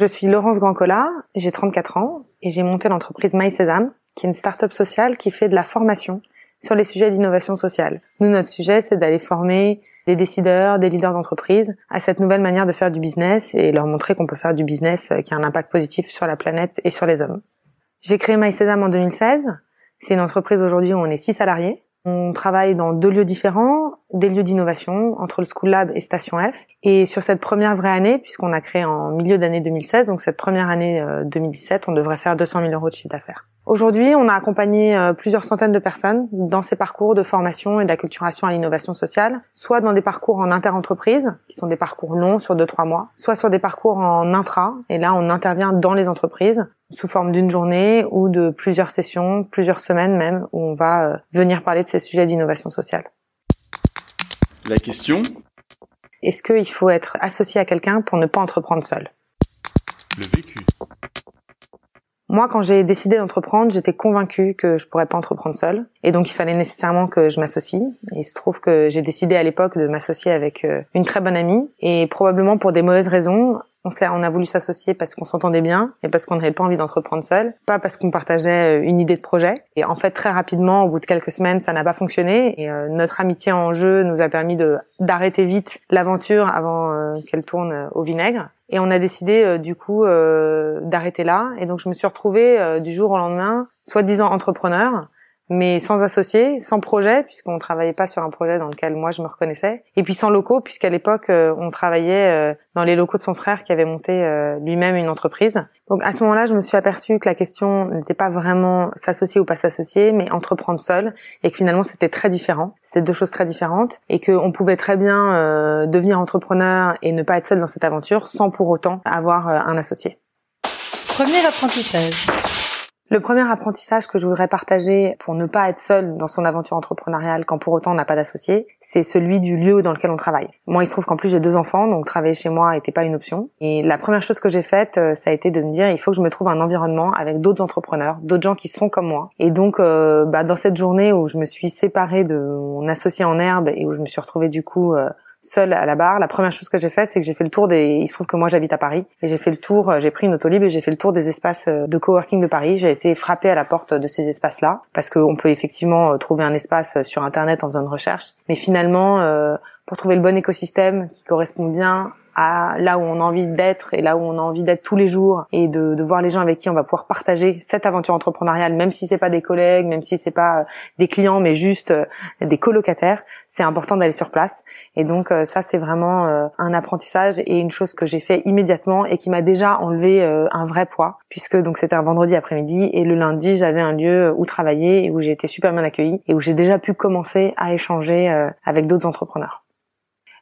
Je suis Laurence Grancola, j'ai 34 ans et j'ai monté l'entreprise MySesame, qui est une start-up sociale qui fait de la formation sur les sujets d'innovation sociale. Nous, notre sujet, c'est d'aller former des décideurs, des leaders d'entreprise à cette nouvelle manière de faire du business et leur montrer qu'on peut faire du business qui a un impact positif sur la planète et sur les hommes. J'ai créé MySesame en 2016. C'est une entreprise aujourd'hui où on est six salariés. On travaille dans deux lieux différents, des lieux d'innovation entre le School Lab et Station F. Et sur cette première vraie année, puisqu'on a créé en milieu d'année 2016, donc cette première année euh, 2017, on devrait faire 200 000 euros de chiffre d'affaires. Aujourd'hui, on a accompagné euh, plusieurs centaines de personnes dans ces parcours de formation et d'acculturation à l'innovation sociale, soit dans des parcours en inter-entreprise, qui sont des parcours longs sur 2-3 mois, soit sur des parcours en intra, et là on intervient dans les entreprises sous forme d'une journée ou de plusieurs sessions, plusieurs semaines même, où on va euh, venir parler de ces sujets d'innovation sociale. La question Est-ce qu'il faut être associé à quelqu'un pour ne pas entreprendre seul? Le vécu. Moi, quand j'ai décidé d'entreprendre, j'étais convaincue que je pourrais pas entreprendre seule, et donc il fallait nécessairement que je m'associe. Il se trouve que j'ai décidé à l'époque de m'associer avec euh, une très bonne amie, et probablement pour des mauvaises raisons. On, on a voulu s'associer parce qu'on s'entendait bien et parce qu'on n'avait pas envie d'entreprendre seul, pas parce qu'on partageait euh, une idée de projet. Et en fait, très rapidement, au bout de quelques semaines, ça n'a pas fonctionné. Et euh, notre amitié en jeu nous a permis de d'arrêter vite l'aventure avant euh, qu'elle tourne au vinaigre. Et on a décidé du coup d'arrêter là. Et donc je me suis retrouvée du jour au lendemain, soi-disant entrepreneur, mais sans associé, sans projet, puisqu'on travaillait pas sur un projet dans lequel moi je me reconnaissais, et puis sans locaux, puisqu'à l'époque euh, on travaillait euh, dans les locaux de son frère qui avait monté euh, lui-même une entreprise. Donc à ce moment-là, je me suis aperçue que la question n'était pas vraiment s'associer ou pas s'associer, mais entreprendre seul, et que finalement c'était très différent. C'était deux choses très différentes, et qu'on pouvait très bien devenir entrepreneur et ne pas être seul dans cette aventure, sans pour autant avoir un associé. Premier apprentissage. Le premier apprentissage que je voudrais partager pour ne pas être seul dans son aventure entrepreneuriale quand pour autant on n'a pas d'associé, c'est celui du lieu dans lequel on travaille. Moi, il se trouve qu'en plus j'ai deux enfants, donc travailler chez moi n'était pas une option. Et la première chose que j'ai faite, euh, ça a été de me dire, il faut que je me trouve un environnement avec d'autres entrepreneurs, d'autres gens qui sont comme moi. Et donc, euh, bah, dans cette journée où je me suis séparée de mon associé en herbe et où je me suis retrouvée du coup euh, seule à la barre, la première chose que j'ai fait, c'est que j'ai fait le tour des. Il se trouve que moi j'habite à Paris et j'ai fait le tour. euh, J'ai pris une autolib et j'ai fait le tour des espaces euh, de coworking de Paris. J'ai été frappée à la porte de ces espaces-là parce qu'on peut effectivement euh, trouver un espace sur internet en faisant une recherche, mais finalement euh, pour trouver le bon écosystème qui correspond bien à là où on a envie d'être et là où on a envie d'être tous les jours et de, de voir les gens avec qui on va pouvoir partager cette aventure entrepreneuriale, même si c'est pas des collègues, même si c'est pas euh, des clients, mais juste euh, des colocataires, c'est important d'aller sur place. Et donc euh, ça c'est vraiment un apprentissage et une chose que j'ai fait immédiatement et qui m'a déjà enlevé un vrai poids puisque donc c'était un vendredi après-midi et le lundi j'avais un lieu où travailler et où j'ai été super bien accueillie et où j'ai déjà pu commencer à échanger avec d'autres entrepreneurs.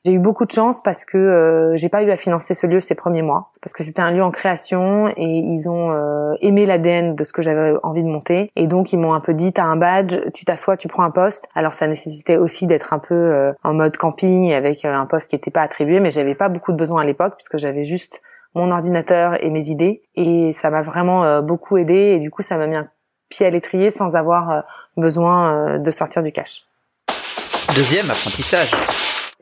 J'ai eu beaucoup de chance parce que euh, j'ai pas eu à financer ce lieu ces premiers mois parce que c'était un lieu en création et ils ont euh, aimé l'ADN de ce que j'avais envie de monter et donc ils m'ont un peu dit t'as un badge, tu t'assois, tu prends un poste. Alors ça nécessitait aussi d'être un peu euh, en mode camping avec euh, un poste qui n'était pas attribué, mais j'avais pas beaucoup de besoin à l'époque puisque j'avais juste mon ordinateur et mes idées et ça m'a vraiment euh, beaucoup aidé et du coup ça m'a mis un pied à l'étrier sans avoir besoin de sortir du cash. Deuxième apprentissage.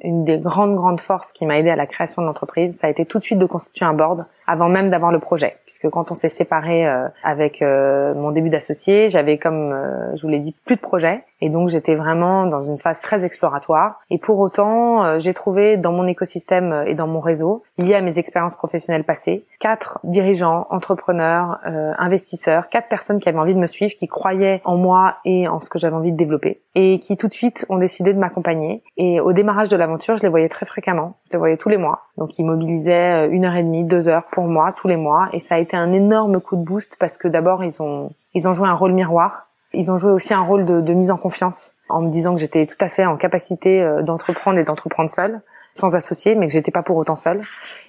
Une des grandes grandes forces qui m'a aidé à la création de l'entreprise, ça a été tout de suite de constituer un board avant même d'avoir le projet. Puisque quand on s'est séparé euh, avec euh, mon début d'associé, j'avais comme euh, je vous l'ai dit plus de projet et donc j'étais vraiment dans une phase très exploratoire. Et pour autant, j'ai trouvé dans mon écosystème et dans mon réseau, lié à mes expériences professionnelles passées, quatre dirigeants, entrepreneurs, investisseurs, quatre personnes qui avaient envie de me suivre, qui croyaient en moi et en ce que j'avais envie de développer et qui tout de suite ont décidé de m'accompagner. Et au démarrage de l'aventure, je les voyais très fréquemment. Je les voyais tous les mois. Donc ils mobilisaient une heure et demie, deux heures pour moi tous les mois et ça a été un énorme coup de boost parce que d'abord ils ont ils ont joué un rôle miroir, ils ont joué aussi un rôle de, de mise en confiance en me disant que j'étais tout à fait en capacité euh, d'entreprendre et d'entreprendre seule sans associer, mais que j'étais pas pour autant seule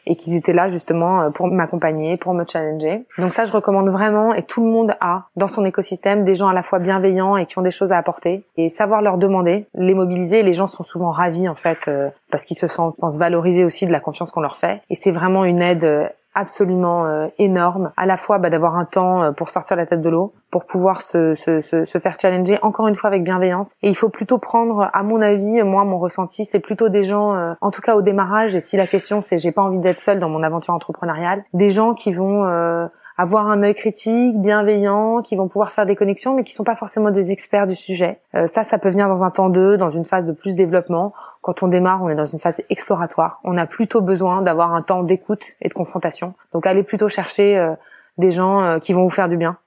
et qu'ils étaient là justement euh, pour m'accompagner, pour me challenger. Donc ça, je recommande vraiment et tout le monde a dans son écosystème des gens à la fois bienveillants et qui ont des choses à apporter et savoir leur demander, les mobiliser. Les gens sont souvent ravis en fait euh, parce qu'ils se sentent, pensent valoriser aussi de la confiance qu'on leur fait et c'est vraiment une aide euh, absolument énorme à la fois bah, d'avoir un temps pour sortir la tête de l'eau pour pouvoir se, se, se, faire challenger encore une fois avec bienveillance. Et il faut plutôt prendre à mon avis moi mon ressenti c'est plutôt des gens en tout cas au démarrage et si la question c'est j'ai pas envie d'être seule dans mon aventure entrepreneuriale, des gens qui vont euh, avoir un œil critique, bienveillant, qui vont pouvoir faire des connexions, mais qui sont pas forcément des experts du sujet. Euh, ça, ça peut venir dans un temps 2, dans une phase de plus développement. Quand on démarre, on est dans une phase exploratoire. On a plutôt besoin d'avoir un temps d'écoute et de confrontation. Donc, allez plutôt chercher euh, des gens qui vont vous faire du bien.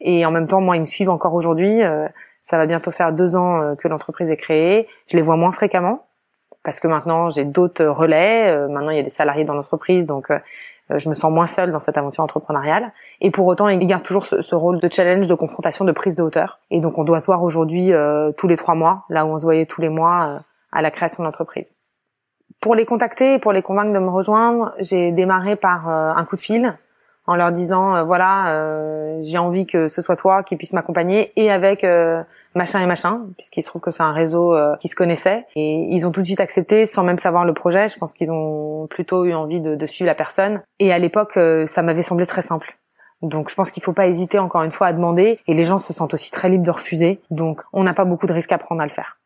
Et en même temps, moi, ils me suivent encore aujourd'hui. ça va bientôt faire deux ans que l'entreprise est créée. Je les vois moins fréquemment parce que maintenant j'ai d'autres relais. maintenant, il y a des salariés dans l'entreprise, donc euh, je me sens moins seule dans cette aventure entrepreneuriale. Et pour autant, il garde toujours ce, rôle de challenge, de confrontation, de prise de hauteur. Et donc, on doit se voir aujourd'hui euh, tous les trois mois, là où on se voyait tous les mois euh, à la création de l'entreprise. Pour les contacter et pour les convaincre de me rejoindre, j'ai démarré par un coup de fil en leur disant voilà, j'ai envie que ce soit toi qui puisse m'accompagner et avec machin et machin, puisqu'il se trouve que c'est un réseau euh, qui se connaissait. Et ils ont tout de suite accepté sans même savoir le projet. Je pense qu'ils ont plutôt eu envie de, de suivre la personne. Et à l'époque, euh, ça m'avait semblé très simple. Donc je pense qu'il faut pas hésiter encore une fois à demander et les gens se sentent aussi très libres de refuser. Donc on n'a pas beaucoup de risques à prendre à le faire.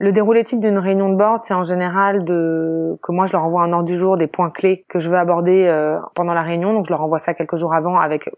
Le déroulé type d'une réunion de board, c'est en général de que moi je leur envoie un ordre du jour des points clés que je veux aborder euh, pendant la réunion. Donc je leur envoie ça quelques jours avant avec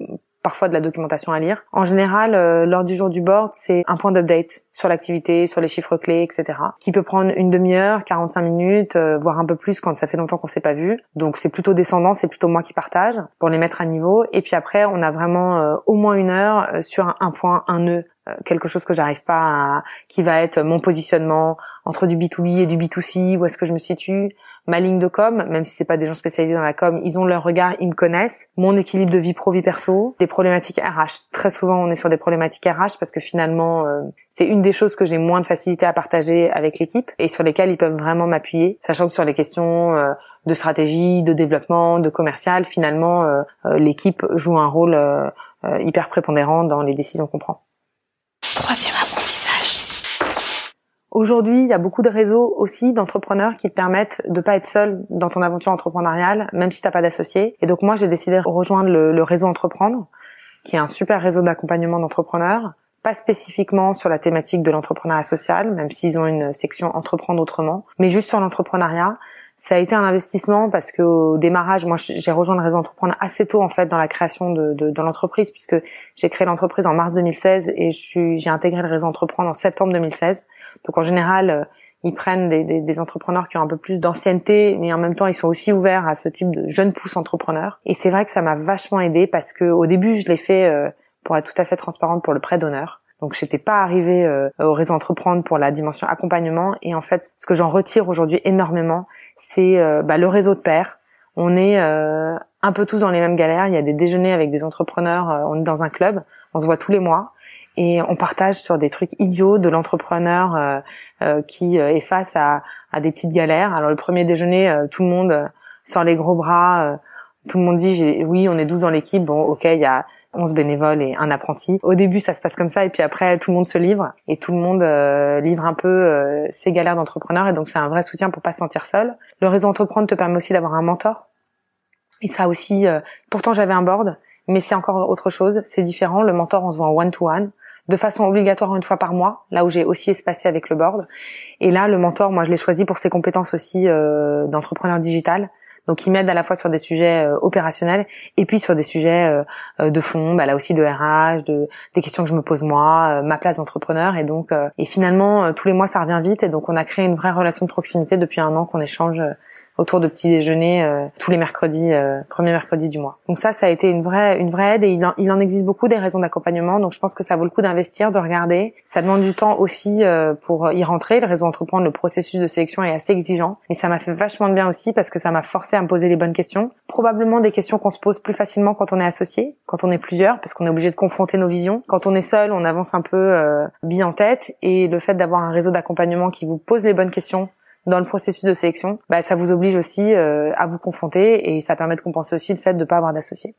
parfois de la documentation à lire. En général, euh, lors du jour du board, c'est un point d'update sur l'activité, sur les chiffres clés, etc. Qui peut prendre une demi-heure, 45 minutes, euh, voire un peu plus quand ça fait longtemps qu'on s'est pas vu. Donc c'est plutôt descendant, c'est plutôt moi qui partage pour les mettre à niveau. Et puis après, on a vraiment euh, au moins une heure sur un, point, un nœud, quelque chose que j'arrive pas à, qui va être mon positionnement entre du B2B et du B2C, où est-ce que je me situe, ma ligne de com, même si c'est pas des gens spécialisés dans la com, ils ont leur regard, ils me connaissent, mon équilibre de vie pro vie perso, des problématiques RH. Très souvent, on est sur des problématiques RH parce que finalement, euh, c'est une des choses que j'ai moins de facilité à partager avec l'équipe et sur lesquelles ils peuvent vraiment m'appuyer, sachant que sur les questions euh, de stratégie, de développement, de commercial, finalement, euh, l'équipe joue un rôle hyper prépondérant dans les décisions qu'on prend. Troisième Aujourd'hui, il y a beaucoup de réseaux aussi d'entrepreneurs qui te permettent de pas être seul dans ton aventure entrepreneuriale, même si t'as pas d'associé. Et donc moi, j'ai décidé de rejoindre le, réseau Entreprendre, qui est un super réseau d'accompagnement d'entrepreneurs, pas spécifiquement sur la thématique de l'entrepreneuriat social, même s'ils ont une section Entreprendre autrement, mais juste sur l'entrepreneuriat. Ça a été un investissement parce que au démarrage, moi, j'ai rejoint le réseau Entreprendre assez tôt en fait dans la création de, de, de l'entreprise, puisque j'ai créé l'entreprise en mars 2016 et j'ai intégré le réseau Entreprendre en septembre 2016. Donc en général, euh, ils prennent des, des, des, entrepreneurs qui ont un peu plus d'ancienneté, mais en même temps, ils sont aussi ouverts à ce type de jeunes pousses entrepreneurs. Et c'est vrai que ça m'a vachement aidé parce que au début, je l'ai fait euh, pour être tout à fait transparente pour le prêt d'honneur. Donc j'étais pas arrivée euh, au réseau entreprendre pour la dimension accompagnement. Et en fait, ce que j'en retire aujourd'hui énormément, c'est bah, le réseau de pairs. On est un peu tous dans les mêmes galères. Il y a des déjeuners avec des entrepreneurs. on est dans un club. On se voit tous les mois et on partage sur des trucs idiots de l'entrepreneur euh, euh, qui euh, est face à, à, des petites galères. Alors le premier déjeuner, tout le monde sort les gros bras, tout le monde dit oui, on est 12 dans l'équipe, bon ok, il y a 11 bénévoles et un apprenti. Au début, ça se passe comme ça, et puis après, tout le monde se livre, et tout le monde livre un peu ses galères d'entrepreneur, et donc c'est un vrai soutien pour pas se sentir seul. Le réseau entreprendre te permet aussi d'avoir un mentor, et ça aussi. pourtant, j'avais un board, mais c'est encore autre chose, c'est différent. Le mentor, on se voit en one-to-one. de façon obligatoire une fois par mois, là où j'ai aussi espacé avec le board. Et là, le mentor, moi, je l'ai choisi pour ses compétences aussi euh, d'entrepreneur digital. Donc, il m'aide à la fois sur des sujets euh, opérationnels et puis sur des sujets euh, euh, de fond, bah, là aussi de RH, de des questions que je me pose moi, ma place d'entrepreneur. Et donc, et finalement, tous les mois, ça revient vite. Et donc, on a créé une vraie relation de proximité depuis un an qu'on échange autour de petits déjeuners euh, tous les mercredis, euh, premier mercredi du mois. Donc ça, ça a été une vraie, une vraie aide et il en, il en existe beaucoup des raisons d'accompagnement. Donc je pense que ça vaut le coup d'investir, de regarder. Ça demande du temps aussi euh, pour y rentrer. Le réseau entreprendre, le processus de sélection est assez exigeant, mais ça m'a fait vachement de bien aussi parce que ça m'a forcé à me poser les bonnes questions. Probablement des questions qu'on se pose plus facilement quand on est associé, quand on est plusieurs, parce qu'on est obligé de confronter nos visions. Quand on est seul, on avance un peu euh, bien en tête et le fait d'avoir un réseau d'accompagnement qui vous pose les bonnes questions dans le processus de sélection, bah, ça vous oblige aussi euh, à vous confronter et ça permet de compenser aussi le fait de ne pas avoir d'associés.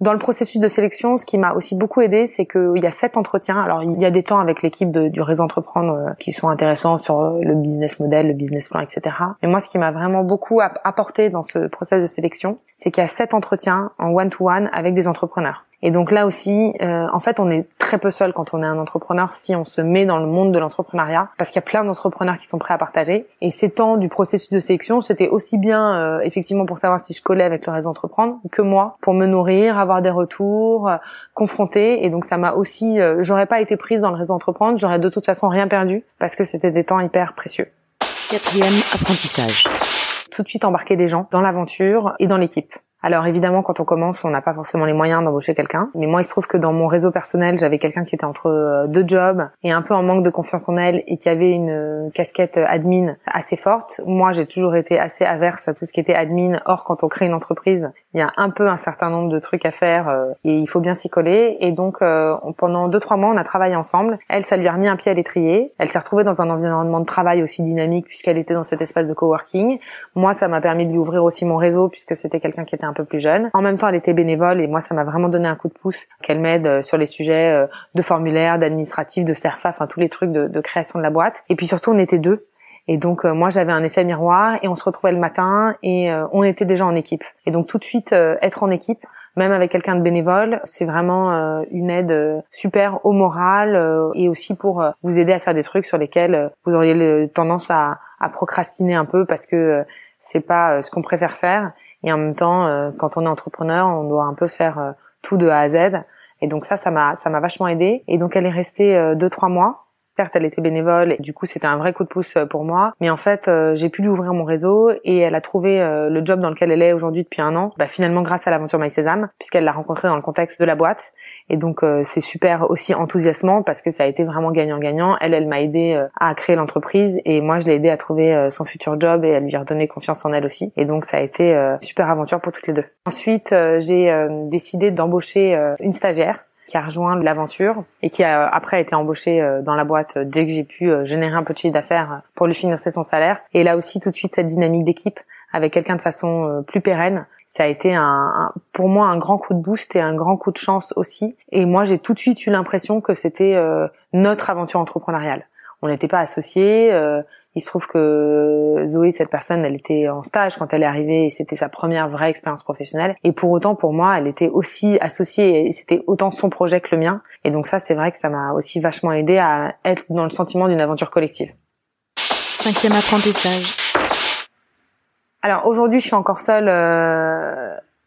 Dans le processus de sélection, ce qui m'a aussi beaucoup aidé, c'est qu'il y a sept entretiens. Alors, il y a des temps avec l'équipe du réseau entreprendre euh, qui sont intéressants sur euh, le business model, le business plan, etc. Mais moi, ce qui m'a vraiment beaucoup apporté dans ce processus de sélection, c'est qu'il y a sept entretiens en one-to-one avec des entrepreneurs. Et donc là aussi, euh, en fait, on est très peu seul quand on est un entrepreneur si on se met dans le monde de l'entrepreneuriat, parce qu'il y a plein d'entrepreneurs qui sont prêts à partager. Et ces temps du processus de sélection, c'était aussi bien euh, effectivement pour savoir si je collais avec le réseau entreprendre que moi, pour me nourrir, avoir des retours, euh, confronter. Et donc ça m'a aussi, j'aurais pas été prise dans le réseau entreprendre, j'aurais de toute façon rien perdu parce que c'était des temps hyper précieux. Quatrième apprentissage. Tout de suite embarquer des gens dans l'aventure et dans l'équipe. Alors évidemment, quand on commence, on n'a pas forcément les moyens d'embaucher quelqu'un. Mais moi, il se trouve que dans mon réseau personnel, j'avais quelqu'un qui était entre euh, deux jobs et un peu en manque de confiance en elle et qui avait une euh, casquette admin assez forte. Moi, j'ai toujours été assez averse à tout ce qui était admin. Or, quand on crée une entreprise, il y a un peu un certain nombre de trucs à faire euh, et il faut bien s'y coller. Et donc, pendant deux trois mois, on a travaillé ensemble. Elle, ça lui a remis un pied à l'étrier. Elle s'est retrouvée dans un environnement de travail aussi dynamique puisqu'elle était dans cet espace de coworking. Moi, ça m'a permis de lui ouvrir aussi mon réseau puisque c'était quelqu'un qui était un peu plus jeune. En même temps, elle était bénévole et moi, ça m'a vraiment donné un coup de pouce qu'elle m'aide euh, sur les sujets euh, de formulaire, d'administratif, de CERFA, enfin tous les trucs de, création de la boîte. Et puis surtout, on était deux. Et donc euh, moi j'avais un effet miroir et on se retrouvait le matin et on était déjà en équipe. Et donc tout de suite être en équipe, même avec quelqu'un de bénévole, c'est vraiment une aide super au moral et aussi pour vous aider à faire des trucs sur lesquels vous auriez tendance à, à procrastiner un peu parce que c'est pas ce qu'on préfère faire et en même temps, euh, quand on est entrepreneur, on doit un peu faire euh, tout de A à Z. Et donc ça, ça m'a, ça m'a vachement aidé. Et donc elle est restée euh, deux, trois mois. Certes, elle était bénévole, et du coup, c'était un vrai coup de pouce euh, pour moi. Mais en fait, euh, j'ai pu lui ouvrir mon réseau et elle a trouvé euh, le job dans lequel elle est aujourd'hui depuis un an. Bah, finalement, grâce à l'aventure My Sésame, puisqu'elle l'a rencontré dans le contexte de la boîte. Et donc, c'est super aussi enthousiasmant parce que ça a été vraiment gagnant-gagnant. Elle, elle m'a aidé à créer l'entreprise et moi, je l'ai aidé à trouver son futur job et à lui redonner confiance en elle aussi. Et donc, ça a été super aventure pour toutes les deux. Ensuite, j'ai décidé d'embaucher une stagiaire qui a rejoint l'aventure et qui a après été embauché euh, dans la boîte euh, dès que j'ai pu euh, générer un peu de chiffre d'affaires pour lui financer son salaire. Et là aussi tout de suite cette dynamique d'équipe avec quelqu'un de façon plus pérenne. Ça a été un, pour moi un grand coup de boost et un grand coup de chance aussi. Et moi j'ai tout de suite eu l'impression que c'était notre aventure entrepreneuriale. On n'était pas associés. Il se trouve que Zoé, cette personne, elle était en stage quand elle est arrivée et c'était sa première vraie expérience professionnelle. Et pour autant, pour moi, elle était aussi associée et c'était autant son projet que le mien. Et donc ça, c'est vrai que ça m'a aussi vachement aidé à être dans le sentiment d'une aventure collective. Cinquième apprentissage. Alors aujourd'hui, je suis encore seule euh,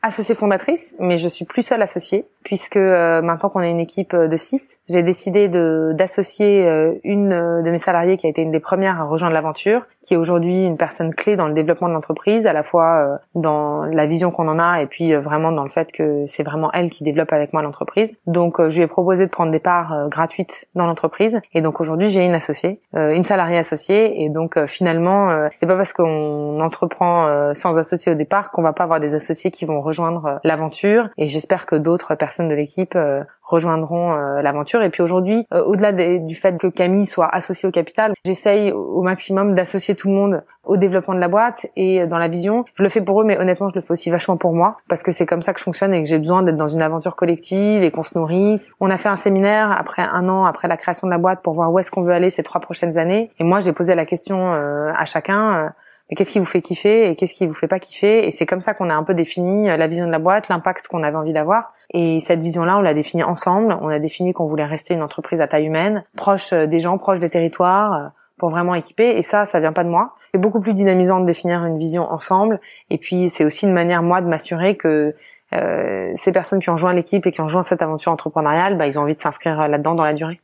associée fondatrice, mais je suis plus seule associée puisque euh, maintenant qu'on est une équipe euh, de six, j'ai décidé d'associer euh, une de mes salariées qui a été une des premières à rejoindre l'aventure, qui est aujourd'hui une personne clé dans le développement de l'entreprise, à la fois dans la vision qu'on en a et puis vraiment dans le fait que c'est vraiment elle qui développe avec moi l'entreprise. Donc je lui ai proposé de prendre des parts gratuites dans l'entreprise. Et donc aujourd'hui j'ai une associée, une salariée associée. Et donc finalement c'est pas parce qu'on entreprend sans associé au départ qu'on va pas avoir des associés qui vont rejoindre l'aventure. Et j'espère que d'autres personnes de l'équipe euh, rejoindront euh, l'aventure. Et puis aujourd'hui, euh, au-delà du fait que Camille soit associée au capital, j'essaye au maximum d'associer tout le monde au développement de la boîte et dans la vision. Je le fais pour eux, mais honnêtement, je le fais aussi vachement pour moi parce que c'est comme ça que je fonctionne et que j'ai besoin d'être dans une aventure collective et qu'on se nourrisse. On a fait un séminaire après un an après la création de la boîte pour voir où est-ce qu'on veut aller ces trois prochaines années. Et moi, j'ai posé la question à chacun mais qu'est-ce qui vous fait kiffer et qu'est-ce qui vous fait pas kiffer? Et c'est comme ça qu'on a un peu défini euh, la vision de la boîte, l'impact qu'on avait envie d'avoir. Et cette vision-là, on l'a définie ensemble. On a défini qu'on voulait rester une entreprise à taille humaine, proche euh, des gens, proche des territoires, euh, pour vraiment équiper. Et ça, ça vient pas de moi. C'est beaucoup plus dynamisant de définir une vision ensemble. Et puis, c'est aussi une manière, moi, de m'assurer que euh, ces personnes qui ont joint l'équipe et qui ont joint cette aventure entrepreneuriale, bah, ils ont envie de s'inscrire là-dedans dans la durée.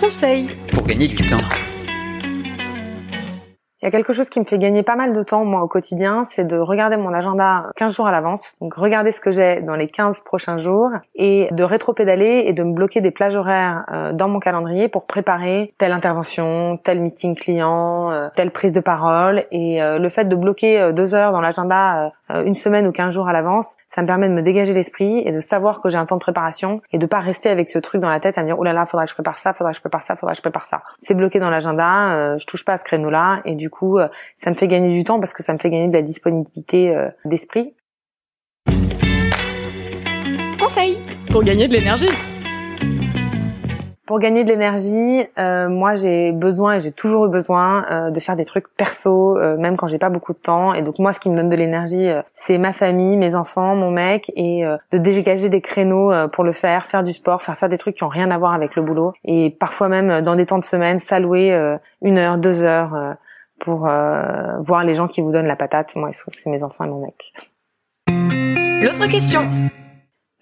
Conseil Pour gagner du temps. Il y a quelque chose qui me fait gagner pas mal de temps, moi, au quotidien, c'est de regarder mon agenda 15 jours à l'avance. Donc, regarder ce que j'ai dans les 15 prochains jours et de rétro-pédaler et de me bloquer des plages horaires euh, dans mon calendrier pour préparer telle intervention, tel meeting client, euh, telle prise de parole. Et euh, le fait de bloquer deux heures dans l'agenda une semaine ou 15 jours à l'avance, ça me permet de me dégager l'esprit et de savoir que j'ai un temps de préparation et de pas rester avec ce truc dans la tête à me dire, oh là là, faudra que je prépare ça, faudra que je prépare ça, faudra que je prépare ça. C'est bloqué dans l'agenda, je touche pas à ce créneau-là et du coup, euh, ça me fait gagner du temps parce que ça me fait gagner de la disponibilité euh, d'esprit. Conseil Pour gagner de l'énergie. Pour gagner de l'énergie, euh, moi j'ai besoin et j'ai toujours eu besoin de faire des trucs perso, même quand j'ai pas beaucoup de temps. Et donc moi, ce qui me donne de l'énergie, c'est ma famille, mes enfants, mon mec, et de dégager des créneaux pour le faire, faire du sport, faire faire des trucs qui ont rien à voir avec le boulot. Et parfois même dans des temps de semaine, s'allouer une heure, deux heures pour euh, voir les gens qui vous donnent la patate. Moi, il se trouve que c'est mes enfants et mon mec. L'autre question.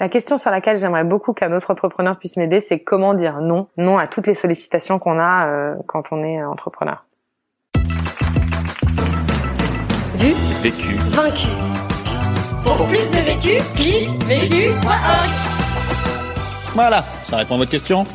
La question sur laquelle j'aimerais beaucoup qu'un autre entrepreneur puisse m'aider, c'est comment dire non, non à toutes les sollicitations qu'on a euh, quand on est entrepreneur. Vu, Vécu. vaincu. Pour plus de vécu, clique vécu.org. Voilà, ça répond à votre question